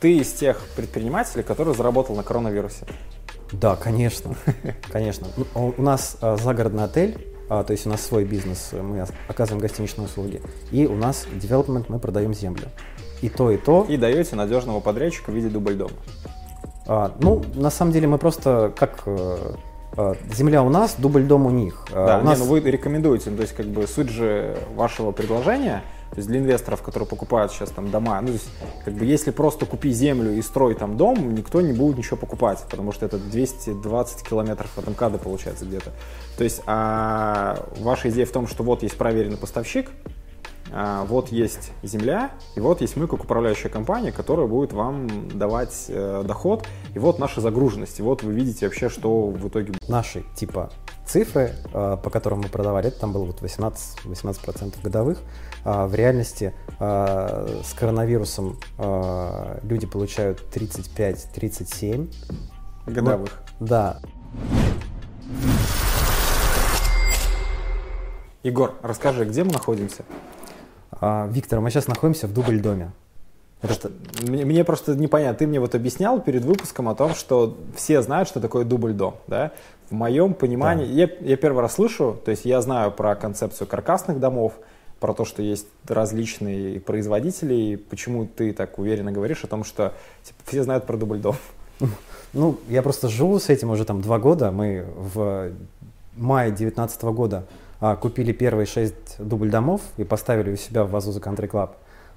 Ты из тех предпринимателей, который заработал на коронавирусе? Да, конечно, конечно. Ну, у нас а, загородный отель, а, то есть у нас свой бизнес, мы оказываем гостиничные услуги, и у нас development, мы продаем землю. И то, и то. И даете надежного подрядчика в виде дубль дома. А, ну, на самом деле мы просто как э, а, земля у нас, дубль дом у них. А, да, у нас... не, ну вы рекомендуете, ну, то есть как бы суть же вашего предложения – то есть для инвесторов, которые покупают сейчас там дома, ну, то есть, как бы если просто купи землю и строй там дом, никто не будет ничего покупать, потому что это 220 километров от МКАДа получается где-то. То есть а ваша идея в том, что вот есть проверенный поставщик, а, вот есть земля, и вот есть мы как управляющая компания, которая будет вам давать э, доход, и вот наша загруженность, и вот вы видите вообще, что в итоге... Наши типа цифры, э, по которым мы продавали, это там было вот 18, 18% годовых, в реальности э, с коронавирусом э, люди получают 35-37 годовых. Ну, да. Егор, расскажи, где мы находимся? А, Виктор, мы сейчас находимся в дубль-доме. Это... Мне, мне просто непонятно. Ты мне вот объяснял перед выпуском о том, что все знают, что такое дубль-дом. Да? В моем понимании, да. я, я первый раз слышу, то есть я знаю про концепцию каркасных домов, про то, что есть различные производители, и почему ты так уверенно говоришь о том, что типа, все знают про дубль-дом. Ну, я просто живу с этим уже там два года. Мы в мае 2019 года а, купили первые шесть дубль-домов и поставили у себя в Вазуза Country Club.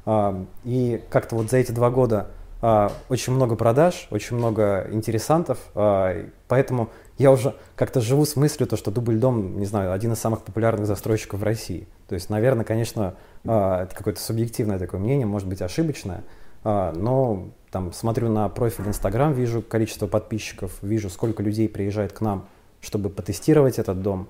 А, и как-то вот за эти два года а, очень много продаж, очень много интересантов, а, поэтому я уже как-то живу с мыслью, то, что дубль-дом, не знаю, один из самых популярных застройщиков в России. То есть, наверное, конечно, а, это какое-то субъективное такое мнение, может быть, ошибочное, а, но там смотрю на профиль Инстаграм, вижу количество подписчиков, вижу, сколько людей приезжает к нам, чтобы потестировать этот дом,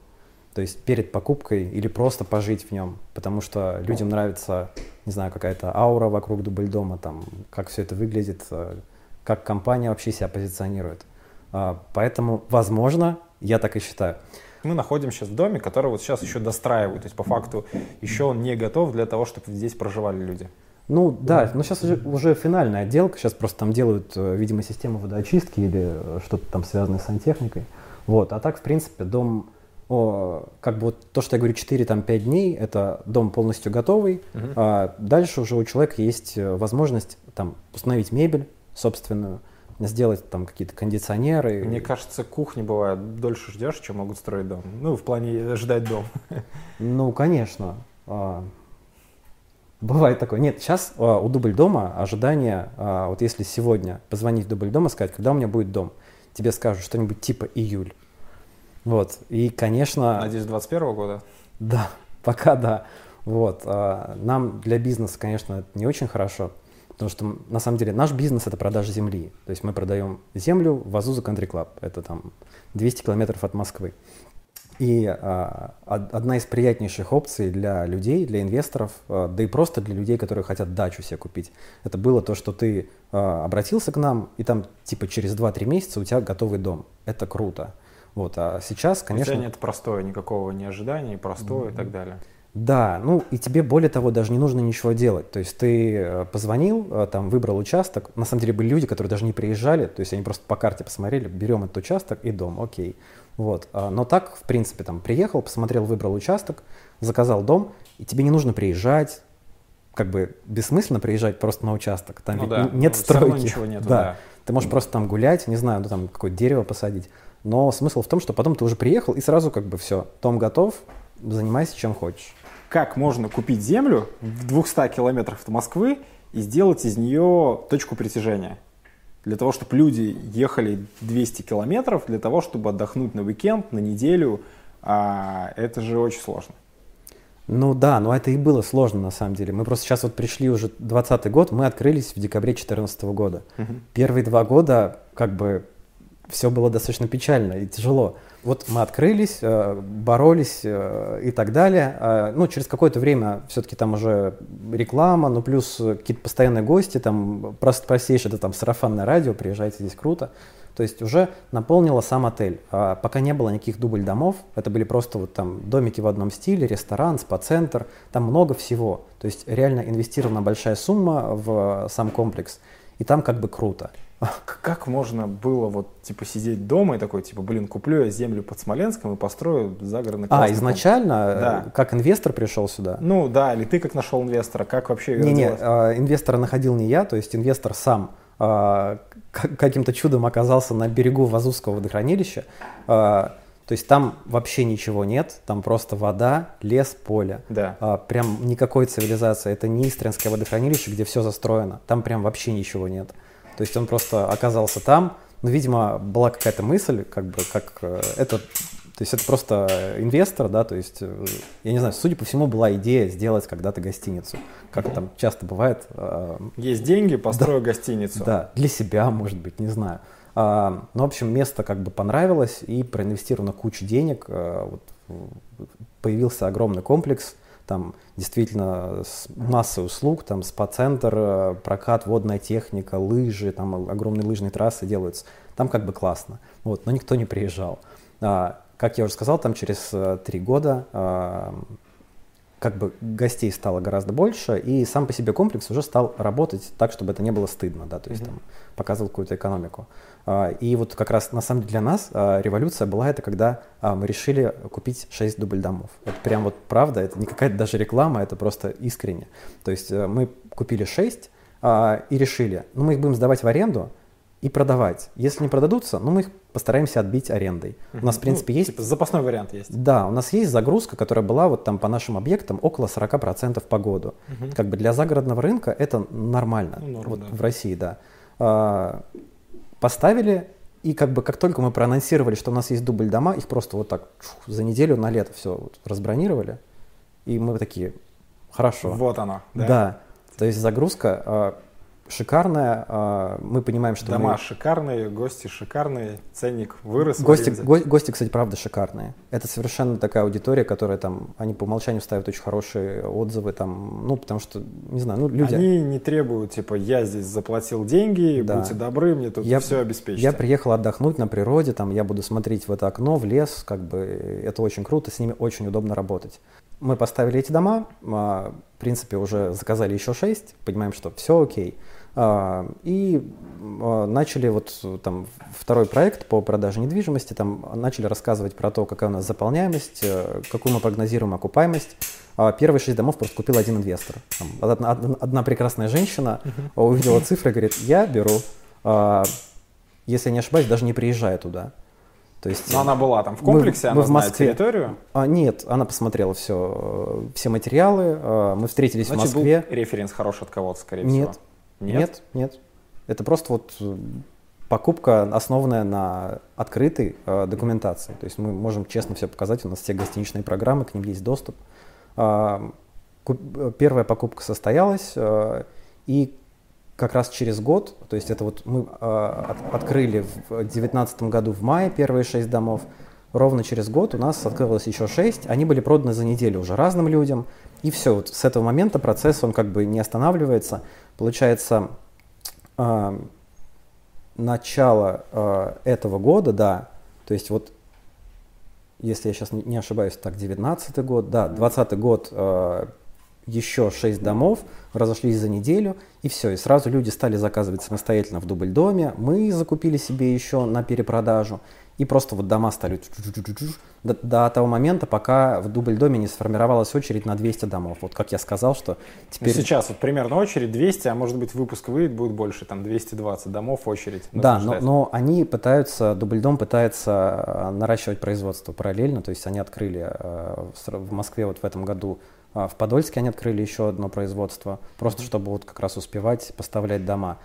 то есть перед покупкой или просто пожить в нем, потому что людям нравится, не знаю, какая-то аура вокруг дубль-дома, там, как все это выглядит, э, как компания вообще себя позиционирует. А, поэтому, возможно, я так и считаю. Мы находимся сейчас в доме, который вот сейчас еще достраивают, то есть по факту еще он не готов для того, чтобы здесь проживали люди. Ну да, но сейчас уже, уже финальная отделка, сейчас просто там делают, э, видимо, систему водоочистки или э, что-то там связанное с сантехникой. Вот, а так, в принципе, дом о, как бы вот то, что я говорю, 4-5 дней, это дом полностью готовый. Uh-huh. А дальше уже у человека есть э, возможность там установить мебель собственную, сделать там какие-то кондиционеры. Мне кажется, кухни бывает дольше ждешь, чем могут строить дом. Ну, в плане ждать дом. Ну, конечно. А, бывает такое. Нет, сейчас а, у дубль дома ожидание, а, вот если сегодня позвонить в дубль дома, сказать, когда у меня будет дом, тебе скажут что-нибудь типа июль. Вот. И, конечно... Надеюсь, 21 года? Да, пока да. Вот. Нам для бизнеса, конечно, это не очень хорошо, потому что на самом деле наш бизнес это продажа земли. То есть мы продаем землю в Азуза Country Club. Это там 200 километров от Москвы. И а, одна из приятнейших опций для людей, для инвесторов, а, да и просто для людей, которые хотят дачу себе купить, это было то, что ты а, обратился к нам, и там типа через 2-3 месяца у тебя готовый дом. Это круто. Вот, а сейчас, конечно... Хотя нет простое, никакого не ожидания, простое mm-hmm. и так далее. Да, ну и тебе более того даже не нужно ничего делать. То есть ты э, позвонил, э, там выбрал участок. На самом деле были люди, которые даже не приезжали, то есть они просто по карте посмотрели, берем этот участок и дом, окей. Вот. А, но так, в принципе, там приехал, посмотрел, выбрал участок, заказал дом, и тебе не нужно приезжать, как бы бессмысленно приезжать просто на участок. Там ну, да. нет ну, стройки. Ничего нету, да. да. Ты можешь просто там гулять, не знаю, ну там какое-то дерево посадить. Но смысл в том, что потом ты уже приехал и сразу как бы все, дом готов, занимайся чем хочешь. Как можно купить землю в 200 километрах от Москвы и сделать из нее точку притяжения? Для того, чтобы люди ехали 200 километров, для того, чтобы отдохнуть на уикенд, на неделю, а это же очень сложно. Ну да, но это и было сложно на самом деле. Мы просто сейчас вот пришли уже 20 год, мы открылись в декабре 2014 года. Угу. Первые два года как бы все было достаточно печально и тяжело. Вот мы открылись, э, боролись э, и так далее. А, ну, через какое-то время все-таки там уже реклама, ну, плюс какие-то постоянные гости, там просто простейшее, это там сарафанное радио, приезжайте, здесь круто. То есть уже наполнила сам отель. А пока не было никаких дубль домов, это были просто вот там домики в одном стиле, ресторан, спа-центр, там много всего. То есть реально инвестирована большая сумма в сам комплекс – и там как бы круто. Как можно было вот типа сидеть дома и такой типа, блин, куплю я землю под Смоленском и построю загородный А, изначально, да. Э, как инвестор пришел сюда? Ну да, или ты как нашел инвестора, как вообще Не-не, э, инвестора находил не я, то есть инвестор сам э, каким-то чудом оказался на берегу Вазузского водохранилища. Э, то есть там вообще ничего нет, там просто вода, лес, поле. Да. А, прям никакой цивилизации. Это не Истринское водохранилище, где все застроено. Там прям вообще ничего нет. То есть он просто оказался там. Ну, видимо, была какая-то мысль, как бы, как э, это, то есть это просто инвестор, да, то есть, э, я не знаю, судя по всему, была идея сделать когда-то гостиницу, как там часто бывает. Э, Есть деньги, построю да, гостиницу. Да, для себя, может быть, не знаю. А, ну, в общем, место как бы понравилось и проинвестировано кучу денег. Вот, появился огромный комплекс, там действительно масса услуг, там спа-центр, э, прокат, водная техника, лыжи, там огромные лыжные трассы делаются. Там как бы классно, вот, но никто не приезжал. А, как я уже сказал, там через э, три года как бы гостей стало гораздо больше, и сам по себе комплекс уже стал работать так, чтобы это не было стыдно, да, то есть mm-hmm. там показывал какую-то экономику. А, и вот как раз на самом деле для нас а, революция была это, когда а, мы решили купить 6 дубль домов. Это прям вот правда, это не какая-то даже реклама, это просто искренне. То есть э, мы купили 6 и решили, ну мы их будем сдавать в аренду и продавать. Если не продадутся, ну мы их постараемся отбить арендой. У нас, в принципе, ну, есть... Типа запасной вариант есть. Да, у нас есть загрузка, которая была вот там по нашим объектам около 40% по году. Uh-huh. Как бы для загородного рынка это нормально. Ну, норм, вот да. В России, да поставили, и как бы как только мы проанонсировали, что у нас есть дубль дома, их просто вот так чух, за неделю на лето все вот разбронировали, и мы такие, хорошо. Вот оно. Да, да то есть загрузка а, шикарная. А, мы понимаем, что Дома мы... шикарные, гости шикарные, ценник вырос. Гости, го, гости, кстати, правда шикарные. Это совершенно такая аудитория, которая там, они по умолчанию ставят очень хорошие отзывы, там, ну, потому что, не знаю, ну, люди... Они не требуют, типа, я здесь заплатил деньги, да. будьте добры, мне тут я, все обеспечите. Я приехал отдохнуть на природе, там, я буду смотреть в это окно, в лес, как бы, это очень круто, с ними очень удобно работать. Мы поставили эти дома, а, в принципе, уже заказали еще шесть, понимаем, что все окей. И а, начали вот там второй проект по продаже недвижимости, там начали рассказывать про то, какая у нас заполняемость, э, какую мы прогнозируем окупаемость. А, первые шесть домов просто купил один инвестор. Там, одна, одна прекрасная женщина uh-huh. увидела цифры и говорит, я беру, если не ошибаюсь, даже не приезжая туда. То есть, Но она была там в комплексе, мы, она мы в Москве. территорию? А, нет, она посмотрела все, все материалы, мы встретились Значит, в Москве. был референс хороший от кого-то, скорее нет, всего. Нет? Нет, нет. Это просто вот э, покупка, основанная на открытой э, документации. То есть мы можем честно все показать, у нас все гостиничные программы, к ним есть доступ. Э, куп, первая покупка состоялась, э, и как раз через год, то есть это вот мы э, от, открыли в 2019 году в мае первые шесть домов, ровно через год у нас открылось еще шесть, они были проданы за неделю уже разным людям, и все, вот с этого момента процесс, он как бы не останавливается. Получается, э, начало э, этого года, да, то есть вот, если я сейчас не ошибаюсь, так, 19 год, да, 20 год, э, еще 6 домов, разошлись за неделю, и все, и сразу люди стали заказывать самостоятельно в дубль-доме, мы закупили себе еще на перепродажу, и просто вот дома стали до, до того момента, пока в дубль-доме не сформировалась очередь на 200 домов. Вот как я сказал, что теперь... Ну, сейчас вот примерно очередь 200, а может быть выпуск выйдет, будет больше, там 220 домов очередь. Да, но, но они пытаются, дубль-дом пытается э, наращивать производство параллельно, то есть они открыли э, в Москве вот в этом году э, в Подольске они открыли еще одно производство, просто чтобы вот как раз успевать поставлять дома.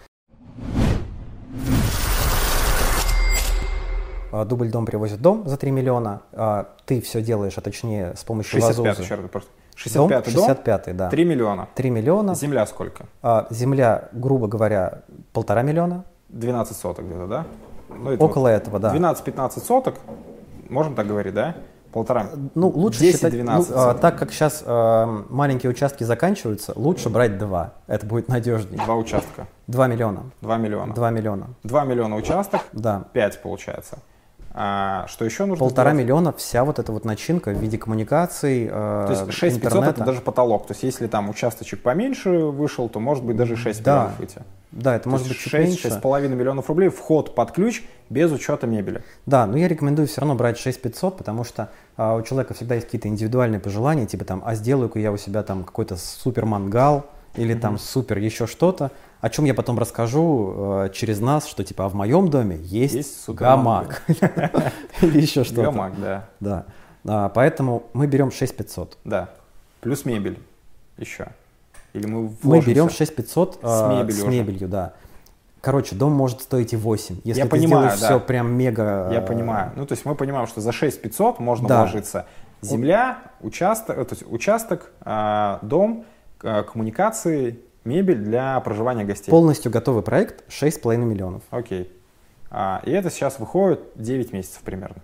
Дубль дом привозит дом за 3 миллиона, а ты все делаешь, а точнее с помощью 65 вазуза. Еще раз, просто. 65 дом, 65 да. 3 миллиона. 3 миллиона. Земля сколько? А, земля, грубо говоря, полтора миллиона. 12 соток где-то, да? Ну, это Около вот этого, да. 12-15 соток, можем так говорить, да? Полтора. Ну, лучше 10, считать, 12 ну, а, так как сейчас а, маленькие участки заканчиваются, лучше брать два. Это будет надежнее. Два участка. Два миллиона. Два миллиона. Два миллиона. Два миллиона участок. Да. Пять получается. А, что еще нужно Полтора сделать? миллиона вся вот эта вот начинка в виде коммуникаций, э, То есть 6500 интернета. это даже потолок. То есть если там участочек поменьше вышел, то может быть даже 6 Да. миллионов выйти. Да, это То может быть чуть 6, меньше. 6,5 миллионов рублей вход под ключ без учета мебели. Да, но я рекомендую все равно брать 6500, потому что а, у человека всегда есть какие-то индивидуальные пожелания, типа там, а сделаю-ка я у себя там какой-то супер мангал или там супер еще что-то, о чем я потом расскажу э, через нас, что типа, а в моем доме есть, Есть гамак или еще что-то. Гамак, да. Да. А, поэтому мы берем 6500. Да. Плюс мебель еще. Или мы Мы берем 6500 а, мебелью с мебелью, да. Короче, дом может стоить и 8. Если Я ты понимаю, сделаешь да. все прям мега... Я э, понимаю. Ну, то есть мы понимаем, что за 6500 можно Да. вложиться земля, участок, э, то есть участок, а, дом, коммуникации, мебель для проживания гостей. Полностью готовый проект 6,5 миллионов. Окей. А, и это сейчас выходит 9 месяцев примерно.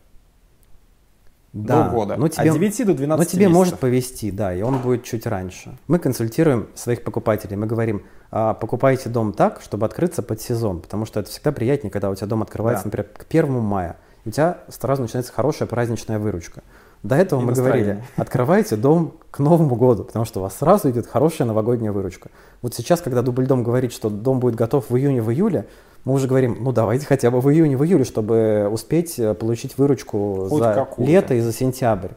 Да, До года. но тебе, От 9 до 12 но тебе месяцев. может повезти, да, и он будет чуть раньше. Мы консультируем своих покупателей, мы говорим, а, покупайте дом так, чтобы открыться под сезон, потому что это всегда приятнее, когда у тебя дом открывается, Да. например, к 1 мая, и у тебя сразу начинается хорошая праздничная выручка. До этого И мы настроение. говорили, открывайте дом к Новому году, потому что у вас сразу идет хорошая новогодняя выручка. Вот сейчас, когда Дубльдом говорит, что дом будет готов в июне, в июле, мы уже говорим, ну давайте хотя бы в июне, в июле, чтобы успеть э, получить выручку Хоть за какую-то. лето и за сентябрь.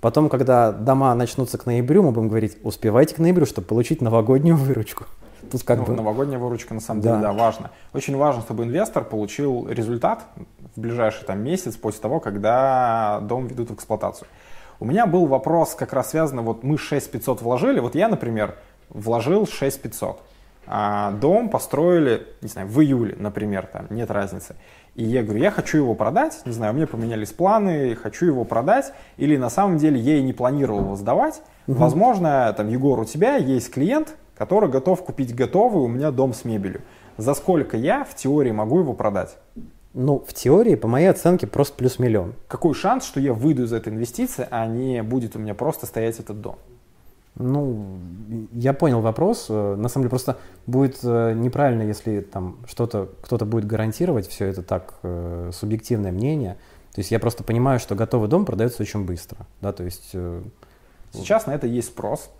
Потом, когда дома начнутся к ноябрю, мы будем говорить, успевайте к ноябрю, чтобы получить новогоднюю выручку. Тут как Ну, бы... Новогодняя выручка на самом Да. деле, да, важно. Очень важно, чтобы инвестор получил результат в ближайший там, месяц после того, когда дом ведут в эксплуатацию. У меня был вопрос, как раз связанный, вот мы 6500 вложили, вот я, например, вложил 6500. А дом построили, не знаю, в июле, например, там нет разницы. И я говорю, я хочу его продать, не знаю, у меня поменялись планы, хочу его продать, или на самом деле я и не планировал его сдавать. Возможно, там, Егор, у тебя есть клиент, который готов купить готовый у меня дом с мебелью. За сколько я в теории могу его продать? Ну, в теории, по моей оценке, просто плюс миллион. Какой шанс, что я выйду из этой инвестиции, а не будет у меня просто стоять этот дом? Ну, я понял вопрос. Э, На самом деле просто будет э, неправильно, если там что-то кто-то будет гарантировать, все это так э, субъективное мнение. То есть я просто понимаю, что готовый дом продается очень быстро, да, то есть э, Сейчас на это есть спрос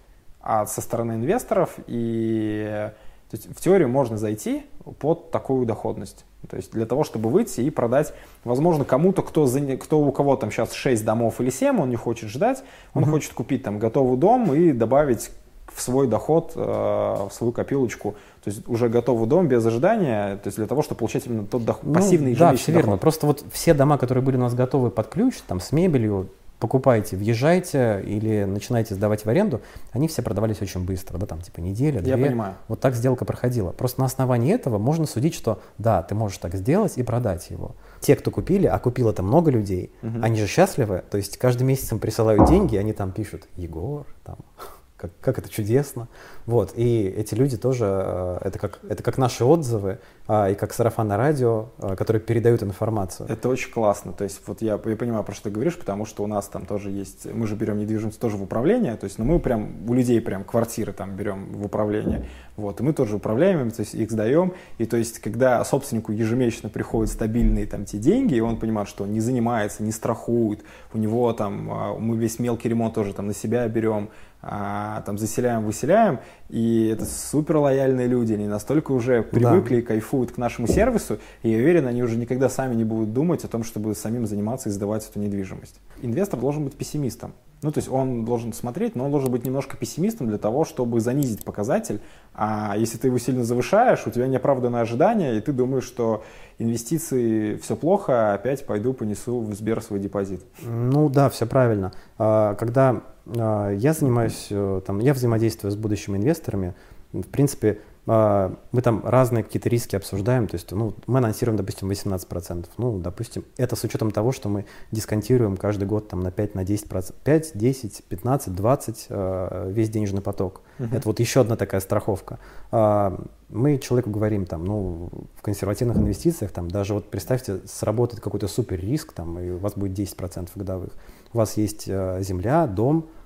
а со стороны инвесторов, и то есть, в теорию можно зайти под такую доходность. То есть для того, чтобы выйти и продать, возможно, кому-то, кто, заня- кто у кого там сейчас 6 домов или 7, он не хочет ждать, он Мгм. хочет купить там готовый дом и добавить в свой доход, э, в свою копилочку, то есть уже готовый дом без ожидания, то есть для того, чтобы получать именно тот доход, Ну, пассивный Да, ежемесячный все верно. Просто вот все дома, которые были у нас готовы под ключ, там с мебелью, покупайте, въезжайте или начинайте сдавать в аренду, они все продавались очень быстро, да, там типа неделя, Я две. понимаю. Вот так сделка проходила. Просто на основании этого можно судить, что да, ты можешь так сделать и продать его. Те, кто купили, а купило там много людей, Мгм. они же счастливы, то есть каждый месяц им присылают деньги, они там пишут «Егор», там, как, как это чудесно. Вот, и эти люди тоже, э, это как, это как наши отзывы, а, и как сарафанное радио, а, которые передают информацию. Это очень классно. То есть вот я, я понимаю, про что ты говоришь, потому что у нас там тоже есть, мы же берем недвижимость тоже в управление, то есть ну, мы прям у людей прям квартиры там берем в управление, вот, и мы тоже управляем им, то есть их сдаем, и то есть когда собственнику ежемесячно приходят стабильные там те деньги, и он понимает, что он не занимается, не страхует, у него там, а, мы весь мелкий ремонт тоже там на себя берем, там заселяем, выселяем, и это супер лояльные люди, они настолько уже привыкли и кайфуют к нашему сервису, и я уверен, они уже никогда сами не будут думать о том, чтобы самим заниматься и сдавать эту недвижимость. Инвестор должен быть пессимистом. Ну, то есть он должен смотреть, но он должен быть немножко пессимистом для того, чтобы занизить показатель. А если ты его сильно завышаешь, у тебя неоправданное ожидание, и ты думаешь, что инвестиции все плохо, опять пойду понесу в Сбер свой депозит. Ну да, все правильно. А, Когда я занимаюсь, э, там, я взаимодействую с будущими инвесторами, в принципе, а, мы там разные какие-то риски обсуждаем, то есть ну, мы анонсируем, допустим, 18%. Ну, допустим, это с учетом того, что мы дисконтируем каждый год там, на 5, на 10%, 5, 10, 15, 20 э, весь денежный поток. Мгм. Это вот еще одна такая страховка. А, Мы человеку говорим, там, ну, в консервативных инвестициях, там, даже вот представьте, сработает какой-то супер риск, там, и у вас будет 10% годовых. У вас есть э, земля, дом, а,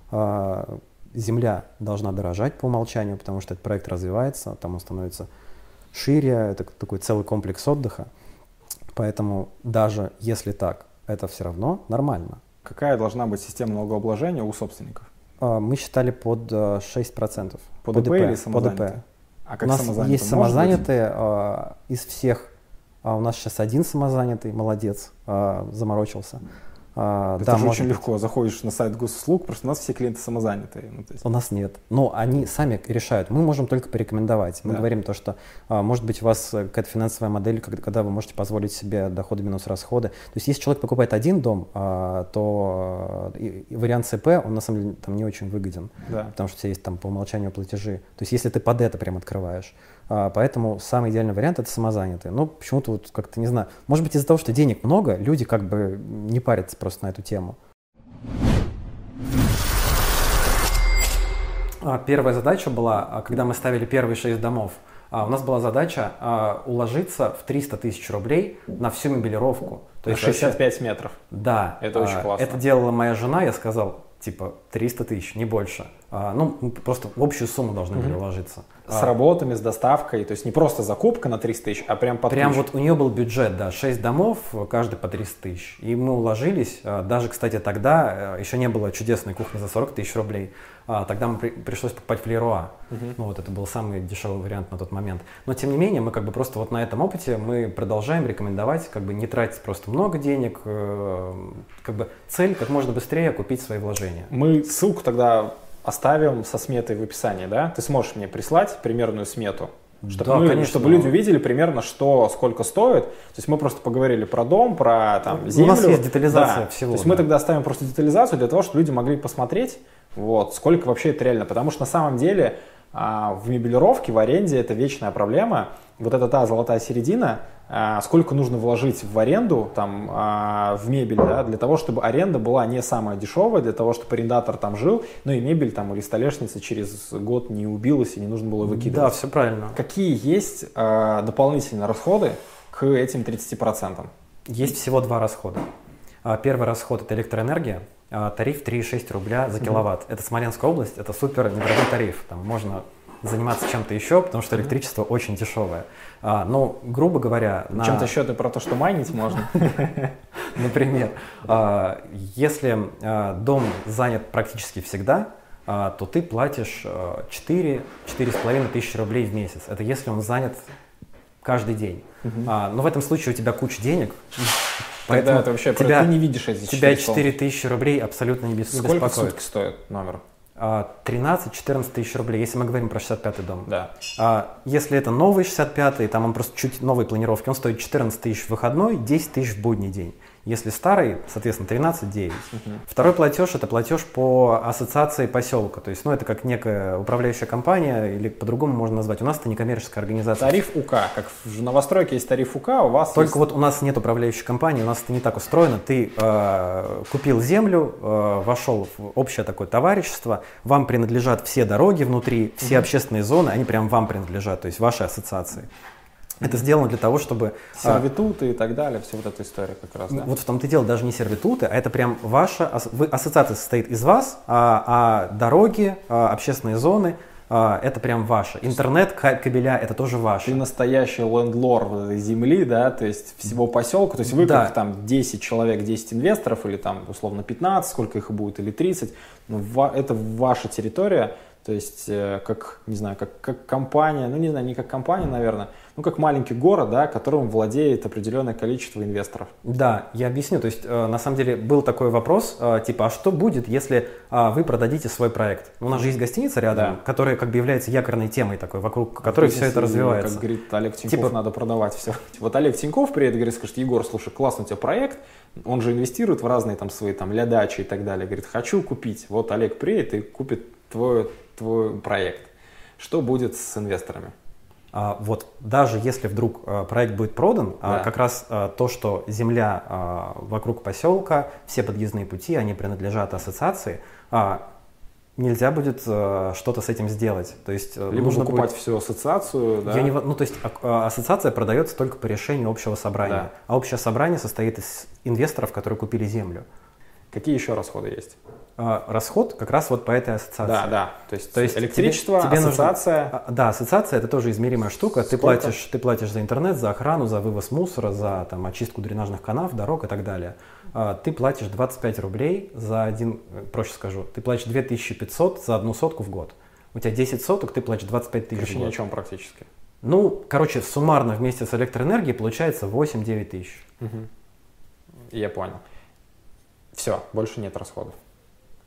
земля должна дорожать по умолчанию, потому что этот проект развивается, там он становится шире, это такой целый комплекс отдыха. Поэтому даже если так, это все равно нормально. Какая должна быть система налогообложения у собственников? А, Мы считали под э, 6%. По По ДП ДП, или по самозанятые? ДП. А У как нас самозанятый? есть быть? самозанятые а, из всех. а, у нас сейчас один самозанятый, молодец, а, заморочился. А, Это да, же может очень легко. Заходишь на сайт госуслуг, просто у нас все клиенты самозанятые. Ну, есть, У нас нет. Но они сами решают. Мы можем только порекомендовать. Мы Да. говорим то, что а, может быть у вас э, какая-то финансовая модель, когда, вы можете позволить себе доходы минус расходы. То есть если человек покупает один дом, а, то э, вариант ЦП, он на самом деле там не очень выгоден. да. потому что у тебя есть там по умолчанию платежи. То есть если ты под это прям открываешь. А, поэтому самый идеальный вариант это самозанятые. Но почему-то вот как-то не знаю. Может быть из-за того, что денег много, люди как бы не парятся просто на эту тему. А, Первая задача была, а, когда мы ставили первые шесть домов, у нас была задача уложиться в 300 тысяч рублей на всю мебелировку. То есть вообще- 65 метров. да. Это очень классно. Это делала моя жена, я сказал, типа, 300 тысяч, не больше. Ну, просто в общую сумму должны были уложиться. С А, работами, с доставкой. То есть не просто закупка на 300 тысяч, а прям под Прям ключ. вот у нее был бюджет, да, 6 домов, каждый по 300 тысяч. И мы уложились, а, даже, кстати, тогда э, еще не было чудесной кухни за 40 тысяч рублей. А, Тогда мы при- пришлось покупать в Леруа. Мгм. Ну, вот это был самый дешевый вариант на тот момент. Но тем не менее, мы как бы просто вот на этом опыте мы продолжаем рекомендовать, как бы не тратить просто много денег, э, как бы цель как можно быстрее купить свои вложения. Мы ссылку тогда оставим со сметой в описании, да? Ты сможешь мне прислать примерную смету? Чтобы, Да, мы- конечно. чтобы люди увидели примерно, что, сколько стоит. То есть мы просто поговорили про дом, про там, У землю. нас есть детализация Да. всего, То есть мы да. тогда оставим просто детализацию для того, чтобы люди могли посмотреть, вот, сколько вообще это реально. Потому что на самом деле а, в мебелировке, в аренде это вечная проблема. Вот это та золотая середина, а, сколько нужно вложить в аренду, там, а, в мебель, да, для того, чтобы аренда была не самая дешевая, для того, чтобы арендатор там жил, ну и мебель там или столешница через год не убилась и не нужно было Да, выкидывать. все правильно. Какие есть а, дополнительные расходы к этим 30%? Есть всего два расхода. Первый расход это электроэнергия, тариф 3,6 рубля за киловатт. Это Смоленская область, это супер недорогой тариф. Там можно заниматься чем-то еще, потому что электричество очень дешевое. А, Но, грубо говоря, на, Чем-то счеты про то, что майнить можно. например, а, если а, дом занят практически всегда, а, то ты платишь а, 4-4,5 тысячи рублей в месяц. Это если он занят каждый день. Но в этом случае у тебя куча денег, Тогда это вообще тебя, ты не видишь эти тебя 4 4 тысячи рублей абсолютно не, бес- не Сколько в беспокоит. сутки стоит номер? А, 13-14 тысяч рублей, если мы говорим про 65-й дом. Да. А, если это новый 65-й, там он просто чуть новой планировки, он стоит 14 тысяч в выходной, 10 тысяч в будний день. Если старый, соответственно, 13-9. Второй платеж – это платеж по ассоциации поселка. То есть, ну, это как некая управляющая компания, или по-другому можно назвать. У нас это некоммерческая организация. Тариф УК. Как в новостройке есть тариф УК, у вас Только есть... вот у нас нет управляющей компании, у нас это не так устроено. Ты э, купил землю, э, вошел в общее такое товарищество, вам принадлежат все дороги внутри, все общественные зоны, они прям вам принадлежат, то есть вашей ассоциации. Это сделано для того, чтобы... а, сервитуты и так далее, все вот эта история как раз, да? вот в том-то и дело, даже не сервитуты, а это прям ваша... вы- ассоциация состоит из вас, а, а дороги, а, общественные зоны, а, это прям ваше. Интернет, ка- кабеля, это тоже ваше. Ты настоящий лендлор этой земли, да, то есть всего поселка, то есть вы Да. как там 10 человек, 10 инвесторов или там условно 15, сколько их будет, или 30, ну, ва- это ваша территория, то есть э, как, не знаю, как, как компания, ну не знаю, не как компания, наверное, ну как маленький город, да, которым владеет определенное количество инвесторов. Да, я объясню. То есть, э, на самом деле, был такой вопрос, э, типа, а что будет, если а, вы продадите свой проект? У нас же есть гостиница рядом, Да. которая как бы является якорной темой такой, вокруг которой все это развивается. Как говорит Олег Тиньков, Типа- надо продавать все. Вот Олег Тиньков приедет говорит, скажет, Егор, слушай, классный у тебя проект, он же инвестирует в разные там свои там лядачи и так далее. Говорит, хочу купить. Вот Олег приедет и купит твой, твой проект. Что будет с инвесторами? А, вот даже если вдруг а, проект будет продан, а, Да. как раз то, что земля вокруг поселка, все подъездные пути, они принадлежат ассоциации, нельзя будет что-то с этим сделать. То есть э, Либо нужно покупать будет- всю ассоциацию, да? Я не ну, то есть ассоциация продается только по решению общего собрания. Да. А общее собрание состоит из инвесторов, которые купили землю. Какие еще расходы есть? А, расход как раз вот по этой ассоциации. Да, да. То есть, То есть электричество, тебе- тебе нужно- ассоциация. А, Да, ассоциация это тоже измеримая штука. Ты Сколько? платишь, ты платишь за интернет, за охрану, за вывоз мусора, за там, очистку дренажных канав, дорог и так далее. А, Ты платишь 25 рублей за один, э, проще скажу, ты платишь 2500 за одну сотку в год. У тебя 10 соток, ты платишь 25 тысяч Короче, ни о чем практически. Ну, короче, суммарно вместе с электроэнергией получается 8-9 тысяч. Я понял. Все, больше нет расходов.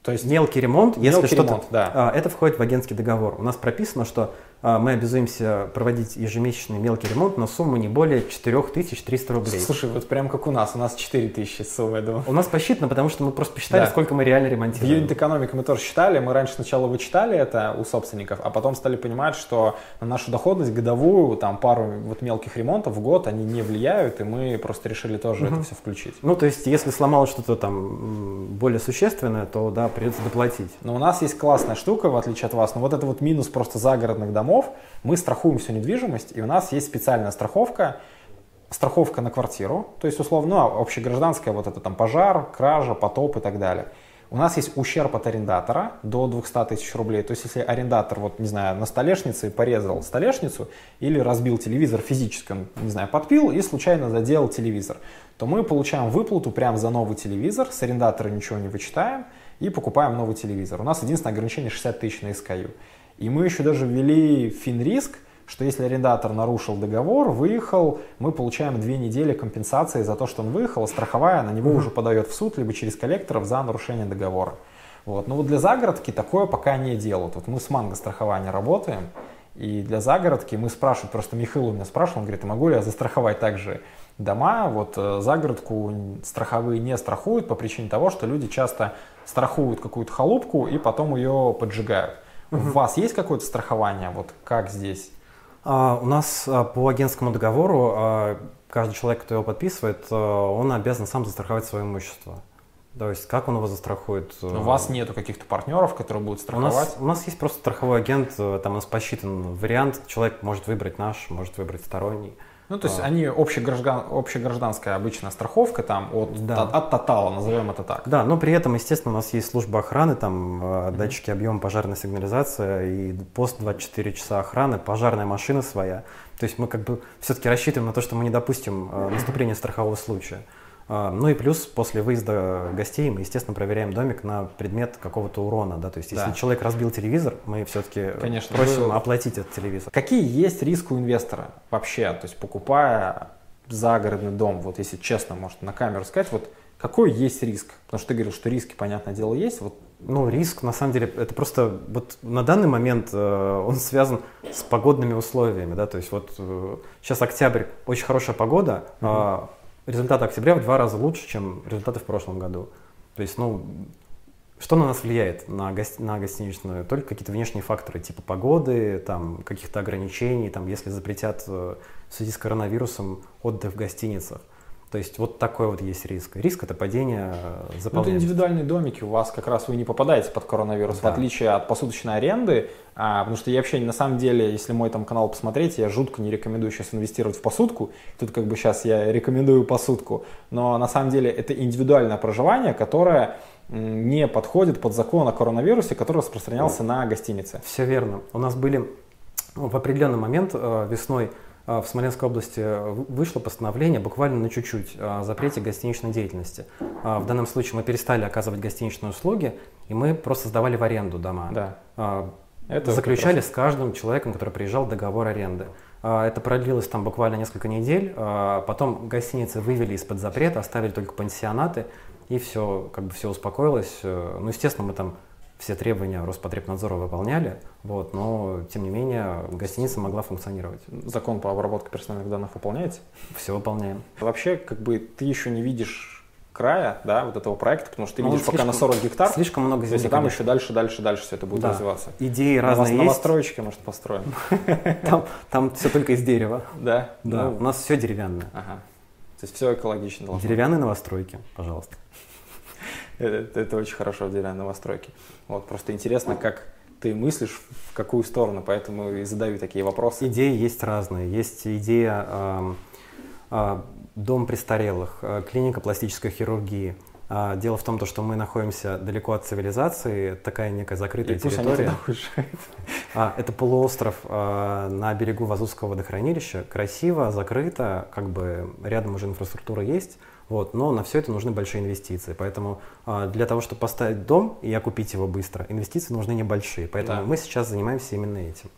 То есть Мелкий ремонт, если Мелкий что-то... ремонт, да. а, Это входит в агентский договор. У нас прописано, что мы обязуемся проводить ежемесячный мелкий ремонт на сумму не более 4300 рублей. Слушай, вот прям как у нас, у нас 4000 сумма, я думаю. У нас посчитано, потому что мы просто посчитали, Да. сколько мы реально В ремонтируем. юнит экономике мы тоже считали, мы раньше сначала вычитали это у собственников, а потом стали понимать, что на нашу доходность годовую, там пару вот мелких ремонтов в год, они не влияют, и мы просто решили тоже это все включить. Ну, то есть, если сломалось что-то там более существенное, то да, придется доплатить. Но у нас есть классная штука, в отличие от вас, но вот это вот минус просто загородных домов, мы страхуем всю недвижимость, и у нас есть специальная страховка, страховка на квартиру, то есть условно ну, общегражданская, вот это там пожар, кража, потоп и так далее. У нас есть ущерб от арендатора до 200 тысяч рублей. То есть, если арендатор, вот, не знаю, на столешнице порезал столешницу или разбил телевизор физически, он, не знаю, подпил и случайно задел телевизор, то мы получаем выплату прямо за новый телевизор, с арендатора ничего не вычитаем и покупаем новый телевизор. У нас единственное ограничение 60 тысяч на SKU. И мы еще даже ввели финриск, что если арендатор нарушил договор, выехал, мы получаем две недели компенсации за то, что он выехал, а страховая на него уже подает в суд, либо через коллекторов за нарушение договора. Вот. Но вот для загородки такое пока не делают. Вот мы с манго страхования работаем, и для загородки мы спрашиваем, просто Михаил у меня спрашивал, он говорит, а могу ли я застраховать также дома? Вот э, загородку страховые не страхуют по причине того, что люди часто страхуют какую-то халупку и потом ее поджигают. У вас есть какое-то страхование? Вот как здесь? А, у нас а, по агентскому договору а, каждый человек, кто его подписывает, а, он обязан сам застраховать свое имущество. То есть как он его застрахует? У вас нету каких-то партнеров, которые будут У страховать? нас, у нас есть просто страховой агент, э, там у нас посчитан вариант, человек может выбрать наш, может выбрать сторонний. Ну, то есть А. они общеграждан- общегражданская обычная страховка там от, Да. от, от тотала, назовем это так. Да, но при этом, естественно, у нас есть служба охраны, там э, датчики объема, пожарная сигнализация и пост 24 часа охраны, пожарная машина своя. То есть мы как бы все-таки рассчитываем на то, что мы не допустим э, наступления страхового случая. А, Ну и плюс после выезда гостей мы, естественно, проверяем домик на предмет какого-то урона. Да? То есть если Да. человек разбил телевизор, мы все-таки Конечно, просим вы- оплатить этот телевизор. Какие есть риски у инвестора вообще? То есть покупая загородный дом, вот если честно, может на камеру сказать, вот какой есть риск? Потому что ты говорил, что риски, понятное дело, есть. Вот Ну, риск, на самом деле, это просто вот на данный момент э, он связан с погодными условиями, да, то есть вот э, сейчас октябрь, очень хорошая погода, а результаты октября в два раза лучше, чем результаты в прошлом году. То есть, ну, что на нас влияет, на, гости- на гостиничную? Только какие-то внешние факторы, типа погоды, там, каких-то ограничений, там, если запретят э, в связи с коронавирусом отдых в гостиницах. То есть вот такой вот есть риск. Риск это падение э, Ну, это индивидуальные домики, у вас как раз вы не попадаете под коронавирус, в Да. отличие от посуточной аренды, а, потому что я вообще на самом деле, если мой там канал посмотреть, я жутко не рекомендую сейчас инвестировать в посудку, тут как бы сейчас я рекомендую посудку, но на самом деле это индивидуальное проживание, которое не подходит под закон о коронавирусе, который распространялся на гостиницы. Все верно. У нас были ну, в определенный момент э, весной в Смоленской области э, вы- вышло постановление буквально на чуть-чуть о запрете гостиничной деятельности. А, В данном случае мы перестали оказывать гостиничные услуги, и мы просто сдавали в аренду дома. Да. А, Это Заключали с каждым человеком, который приезжал, договор аренды. А, Это продлилось там буквально несколько недель. А, Потом гостиницы вывели из-под запрета, оставили только пансионаты, и все, как бы все успокоилось. Э, Ну, естественно, мы там все требования Роспотребнадзора выполняли, вот, но тем не менее гостиница могла функционировать. Закон по обработке персональных данных выполняете? Все выполняем. Вообще, как бы ты еще не видишь края, да, вот этого проекта, потому что ты Ну, видишь он пока на слишком- 40 гектар, Слишком много земли. там конечно. еще дальше, дальше, дальше все это будет Да. развиваться. Идеи Новос- разные есть. Новостроечки, может, построим. Там, там все только из дерева. Да? Да, Ну, у нас все деревянное. Ага. То есть все экологично должно. Деревянные новостройки, пожалуйста. Это, это очень хорошо в деревянной новостройке. Вот, просто интересно, как ты мыслишь, в какую сторону, поэтому и задаю такие вопросы. Идеи есть разные. Есть идея эм, а, дом престарелых, э, клиника пластической хирургии, дело в том, что мы находимся далеко от цивилизации, такая некая закрытая и территория. А, это полуостров а, на берегу Вазузского водохранилища. Красиво, закрыто, как бы рядом уже инфраструктура есть. Вот, но на все это нужны большие инвестиции. Поэтому а, для того, чтобы поставить дом и окупить его быстро, инвестиции нужны небольшие. Поэтому да. мы сейчас занимаемся именно этим.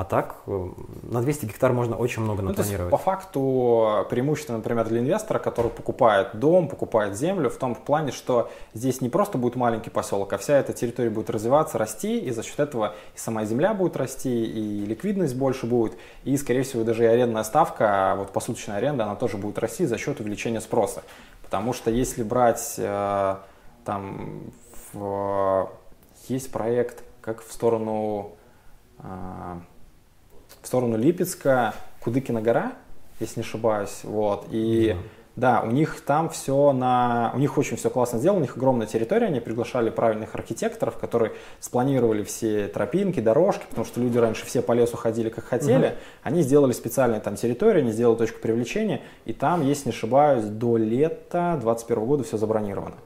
А так, э, на 200 гектар можно очень много напланировать. Ну, по факту, преимущество, например, для инвестора, который покупает дом, покупает землю, в том плане, что здесь не просто будет маленький поселок, а вся эта территория будет развиваться, расти, и за счет этого и сама земля будет расти, и ликвидность больше будет, и, скорее всего, даже и арендная ставка, вот посуточная аренда, она тоже будет расти за счет увеличения спроса. Потому что если брать э, там, в, есть проект, как в сторону э, в сторону Липецка, Кудыкина гора, если не ошибаюсь, вот, и да. да, у них там все на, у них очень все классно сделано, у них огромная территория, они приглашали правильных архитекторов, которые спланировали все тропинки, дорожки, потому что люди раньше все по лесу ходили как хотели, угу. они сделали специальные там территории, они сделали точку привлечения, и там, если не ошибаюсь, до лета 2021 года все забронировано.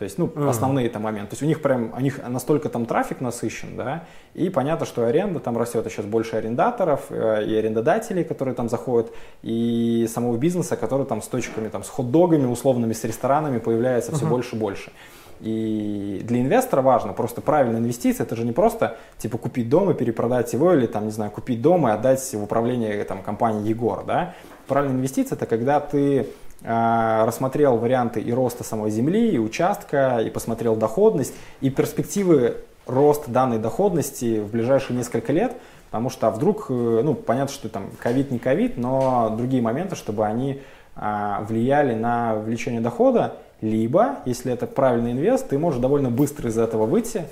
То есть, ну, mm-hmm. основные там моменты. То есть у них прям, у них настолько там трафик насыщен, да, и понятно, что аренда там растет, и сейчас больше арендаторов э, и арендодателей, которые там заходят, и самого бизнеса, который там с точками, там, с хот-догами условными, с ресторанами появляется mm-hmm. все больше и больше. И для инвестора важно просто правильная инвестиция. Это же не просто типа купить дом и перепродать его, или там, не знаю, купить дом и отдать в управление там, компании Егор. Да? Правильная инвестиция это когда ты рассмотрел варианты и роста самой земли, и участка, и посмотрел доходность, и перспективы роста данной доходности в ближайшие несколько лет, потому что а вдруг, э, ну, понятно, что там ковид не ковид, но другие моменты, чтобы они а, влияли на увеличение дохода, либо, если это правильный инвест, ты можешь довольно быстро из этого выйти, а,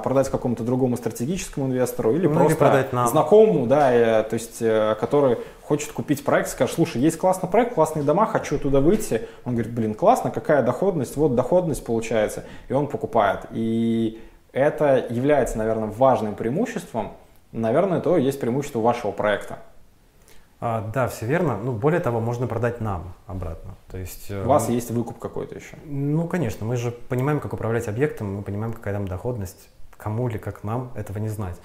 продать какому-то другому стратегическому инвестору или ну, просто или продать нам. знакомому, да, э, то есть, э, который хочет купить проект, скажет, слушай, есть классный проект, классные дома, хочу туда выйти. Он говорит, блин, классно, какая доходность, вот доходность получается, и он покупает. И это является, наверное, важным преимуществом. Наверное, то есть преимущество вашего проекта. А, да, все верно. Ну, более того, можно продать нам обратно. То есть, У вас э, есть выкуп какой-то еще? Ну, конечно. Мы же понимаем, как управлять объектом, мы понимаем, какая там доходность. Кому или как нам этого не знать.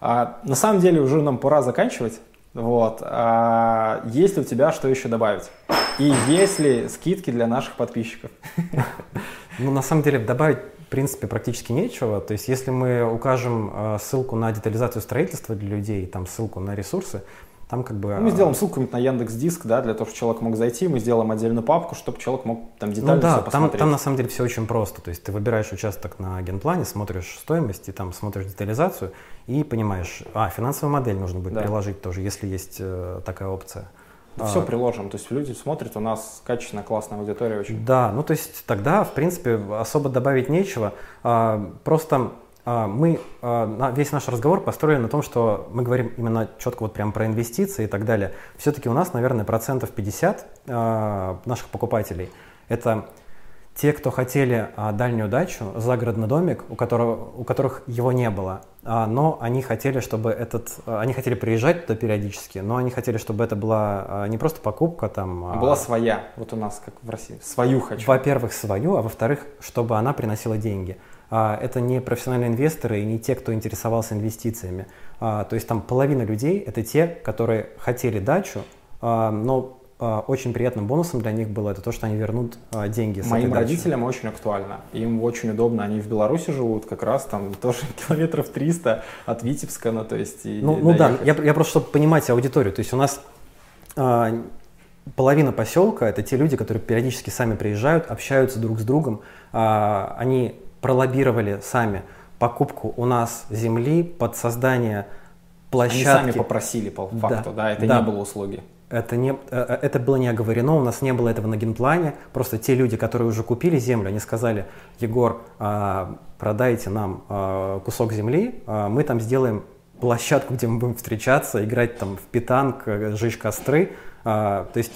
А, на самом деле уже нам пора заканчивать. Вот. А, есть ли у тебя что еще добавить? И есть ли скидки для наших подписчиков? Ну, на самом деле, добавить в принципе, практически нечего. То есть, если мы укажем э, ссылку на детализацию строительства для людей, там ссылку на ресурсы, там как бы... Ну, мы сделаем ссылку на Яндекс Диск, да, для того, чтобы человек мог зайти, мы сделаем отдельную папку, чтобы человек мог там детально ну, да, все посмотреть. Там, там на самом деле все очень просто. То есть ты выбираешь участок на генплане, смотришь стоимость и там смотришь детализацию и понимаешь, а, финансовую модель нужно будет да. приложить тоже, если есть э, такая опция. А, все приложим, то есть люди смотрят, у нас качественная, классная аудитория очень. Да, ну то есть тогда, в принципе, особо добавить нечего. А, просто а, мы, а, весь наш разговор построен на том, что мы говорим именно четко вот прям про инвестиции и так далее. Все-таки у нас, наверное, процентов 50 а, наших покупателей – это те, кто хотели а, дальнюю дачу, загородный домик, у, которого, у которых его не было, а, но они хотели, чтобы этот, а, они хотели приезжать туда периодически, но они хотели, чтобы это была а, не просто покупка там, а была своя, вот у нас как в России, свою хочу. Во-первых, свою, а во-вторых, чтобы она приносила деньги. А, это не профессиональные инвесторы и не те, кто интересовался инвестициями. А, то есть там половина людей это те, которые хотели дачу, но очень приятным бонусом для них было это то, что они вернут а, деньги. С Моим родителям очень актуально. Им очень удобно. Они в Беларуси живут, как раз там тоже километров 300 от Витебска, ну то есть... И, ну, ну да, я, я просто, чтобы понимать аудиторию. То есть у нас а, половина поселка это те люди, которые периодически сами приезжают, общаются друг с другом. А, они пролоббировали сами покупку у нас земли под создание площадки. Они сами попросили по факту, да, да это да. не было услуги. Это, не, э, э, это было не оговорено, у нас не было этого на генплане. Просто те люди, которые уже купили землю, они сказали, Егор, а, продайте нам а, кусок земли, а, мы там сделаем площадку, где мы будем встречаться, играть там в питанг, жечь костры. То есть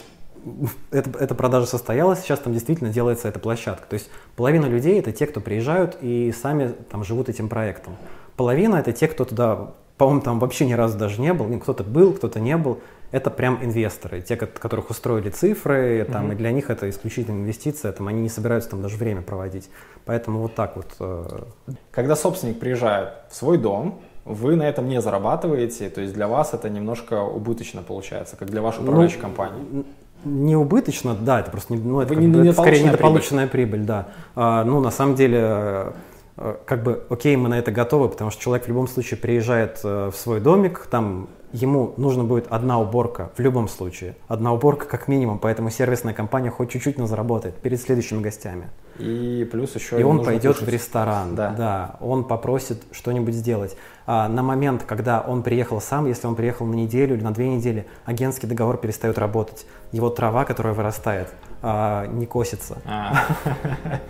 это, эта продажа состоялась, сейчас там действительно делается эта площадка. То есть половина людей это те, кто приезжают и сами там живут этим проектом. Половина это те, кто туда по-моему, там вообще ни разу даже не был. Ну, кто-то был, кто-то не был. Это прям инвесторы, те, которых устроили цифры, там, mm-hmm. и для них это исключительно инвестиция, там, они не собираются там даже время проводить. Поэтому вот так вот. Э... Когда собственник приезжает в свой дом, вы на этом не зарабатываете, то есть для вас это немножко убыточно получается, как для вашей управляющей ну, компании. Не убыточно, да, это просто не, ну, это, как не, это скорее недополученная прибыль, прибыль да. А, ну, на самом деле, э, как бы, окей, мы на это готовы, потому что человек в любом случае приезжает э, в свой домик, там ему нужно будет одна уборка в любом случае. Одна уборка как минимум, поэтому сервисная компания хоть чуть-чуть, но заработает перед следующими гостями. И плюс еще... И он пойдет кушать. в ресторан, да. да, он попросит что-нибудь сделать. А на момент, когда он приехал сам, если он приехал на неделю или на две недели, агентский договор перестает работать. Его трава, которая вырастает, а, не косится. А.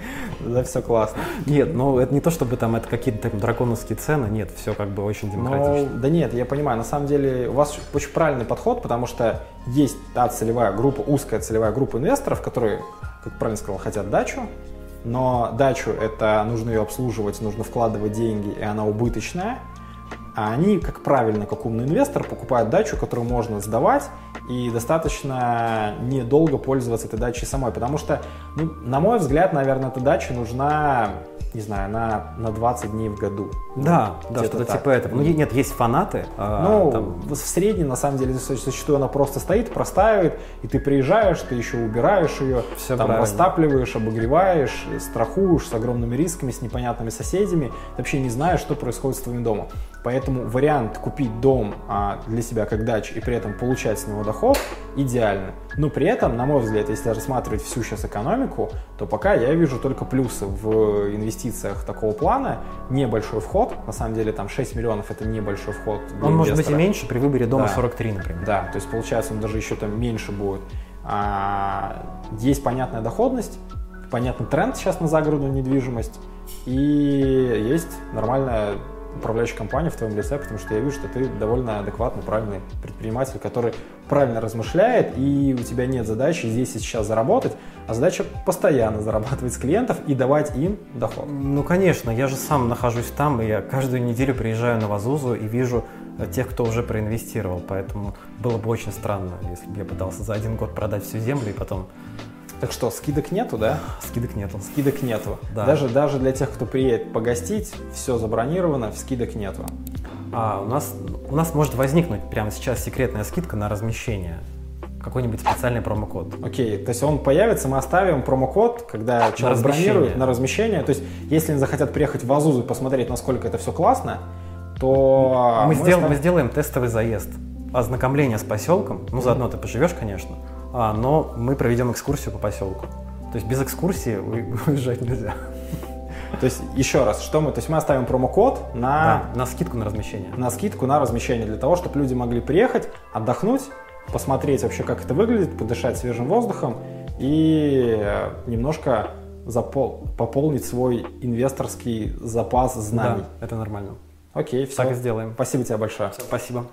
Да, все классно. Нет, ну это не то, чтобы там это какие-то драконовские цены, нет, все как бы очень демократично. да нет, я понимаю, на самом деле у вас очень правильный подход, потому что есть та целевая группа, узкая целевая группа инвесторов, которые, как правильно сказал, хотят дачу, но дачу это нужно ее обслуживать, нужно вкладывать деньги, и она убыточная. А они, как правильно, как умный инвестор, покупают дачу, которую можно сдавать и достаточно недолго пользоваться этой дачей самой. Потому что, ну, на мой взгляд, наверное, эта дача нужна не знаю, на, на 20 дней в году. Да, да, что-то типа этого. Ну, нет, есть фанаты. А, ну, там... в среднем, на самом деле, зачастую она просто стоит, простаивает, и ты приезжаешь, ты еще убираешь ее, Все там правильно. растапливаешь, обогреваешь, страхуешь с огромными рисками, с непонятными соседями, ты вообще не знаешь, что происходит с твоим домом. Поэтому вариант купить дом а, для себя как дачу и при этом получать с него доход идеально. Но при этом, на мой взгляд, если рассматривать всю сейчас экономику, то пока я вижу только плюсы в инвестициях такого плана. Небольшой вход, на самом деле там 6 миллионов это небольшой вход. Он инвестора. может быть и меньше при выборе дома да. 43, например. Да, то есть получается он даже еще там меньше будет. А, есть понятная доходность, понятный тренд сейчас на загородную недвижимость и есть нормальная управляющей компании в твоем лице, потому что я вижу, что ты довольно адекватный, правильный предприниматель, который правильно размышляет, и у тебя нет задачи здесь и сейчас заработать, а задача постоянно зарабатывать с клиентов и давать им доход. Ну, конечно, я же сам нахожусь там, и я каждую неделю приезжаю на Вазузу и вижу э, тех, кто уже проинвестировал, поэтому было бы очень странно, если бы я пытался за один год продать всю землю и потом так что, скидок нету, да? Скидок нету. Скидок нету. Да. Даже, даже для тех, кто приедет погостить, все забронировано, скидок нету. А, у, нас, у нас может возникнуть прямо сейчас секретная скидка на размещение. Какой-нибудь специальный промокод. Окей, то есть он появится, мы оставим промокод, когда человек бронирует на размещение. То есть, если они захотят приехать в Азузу и посмотреть, насколько это все классно, то... Мы, мы, сделаем, оставим... мы сделаем тестовый заезд, ознакомление с поселком. Ну, заодно ты поживешь, конечно а, но мы проведем экскурсию по поселку. То есть без экскурсии уезжать нельзя. То есть, еще раз, что мы, то есть мы оставим промокод на... Да, на скидку на размещение. На скидку на размещение, для того, чтобы люди могли приехать, отдохнуть, посмотреть вообще, как это выглядит, подышать свежим воздухом и немножко запол... пополнить свой инвесторский запас знаний. Да, это нормально. Окей, все. Так и сделаем. Спасибо тебе большое. Все, спасибо.